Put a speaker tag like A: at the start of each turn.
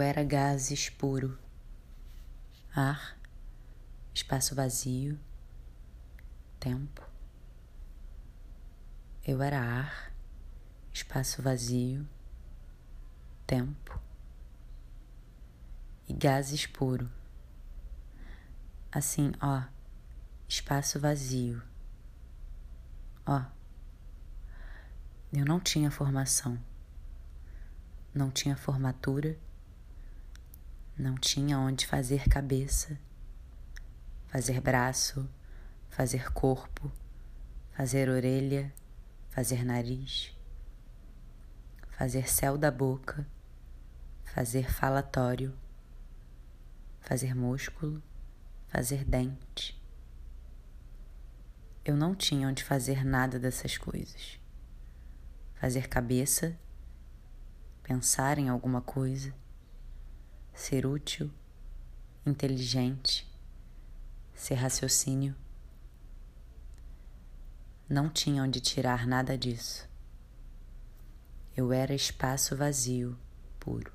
A: era gases puro, ar, espaço vazio, tempo. Eu era ar, espaço vazio, tempo e gases puro. Assim, ó, espaço vazio. Ó, eu não tinha formação, não tinha formatura, não tinha onde fazer cabeça, fazer braço, fazer corpo, fazer orelha, fazer nariz, fazer céu da boca, fazer falatório, fazer músculo, fazer dente. Eu não tinha onde fazer nada dessas coisas. Fazer cabeça, pensar em alguma coisa, ser útil, inteligente, ser raciocínio. Não tinha onde tirar nada disso. Eu era espaço vazio, puro.